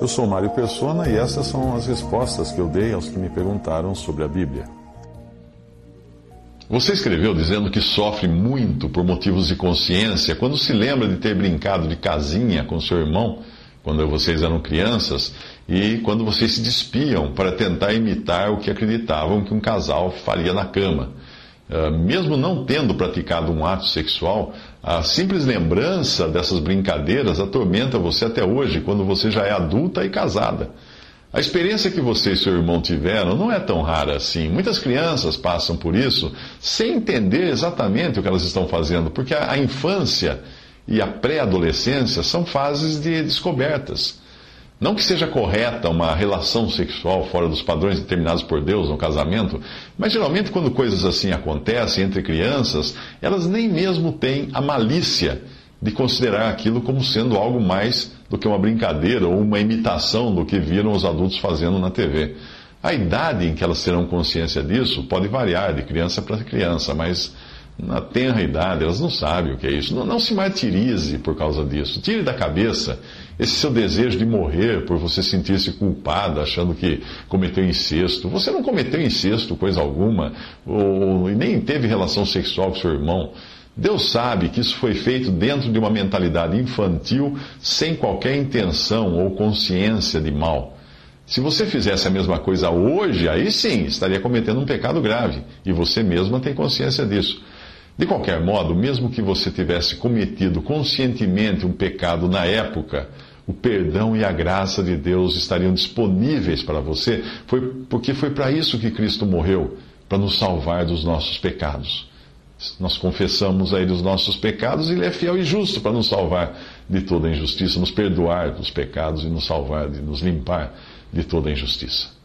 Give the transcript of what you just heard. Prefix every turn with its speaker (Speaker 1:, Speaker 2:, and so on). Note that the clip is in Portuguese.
Speaker 1: Eu sou Mário Persona e essas são as respostas que eu dei aos que me perguntaram sobre a Bíblia.
Speaker 2: Você escreveu dizendo que sofre muito por motivos de consciência quando se lembra de ter brincado de casinha com seu irmão quando vocês eram crianças e quando vocês se despiam para tentar imitar o que acreditavam que um casal faria na cama. Uh, mesmo não tendo praticado um ato sexual, a simples lembrança dessas brincadeiras atormenta você até hoje, quando você já é adulta e casada. A experiência que você e seu irmão tiveram não é tão rara assim. Muitas crianças passam por isso sem entender exatamente o que elas estão fazendo, porque a infância e a pré-adolescência são fases de descobertas. Não que seja correta uma relação sexual fora dos padrões determinados por Deus no casamento, mas geralmente quando coisas assim acontecem entre crianças, elas nem mesmo têm a malícia de considerar aquilo como sendo algo mais do que uma brincadeira ou uma imitação do que viram os adultos fazendo na TV. A idade em que elas terão consciência disso pode variar de criança para criança, mas na tenra idade, elas não sabem o que é isso. Não, não, se martirize por causa disso. Tire da cabeça esse seu desejo de morrer por você sentir-se culpada, achando que cometeu incesto. Você não cometeu incesto, coisa alguma, ou, nem teve relação sexual com seu irmão. Deus sabe que isso foi feito dentro de uma mentalidade infantil, sem qualquer intenção ou consciência de mal. Se você fizesse a mesma coisa hoje, aí sim estaria cometendo um pecado grave, e você mesma tem consciência disso. De qualquer modo, mesmo que você tivesse cometido conscientemente um pecado na época, o perdão e a graça de Deus estariam disponíveis para você, foi porque foi para isso que Cristo morreu, para nos salvar dos nossos pecados. Nós confessamos a Ele os nossos pecados e Ele é fiel e justo para nos salvar de toda injustiça, nos perdoar dos pecados e nos salvar, de nos limpar de toda injustiça.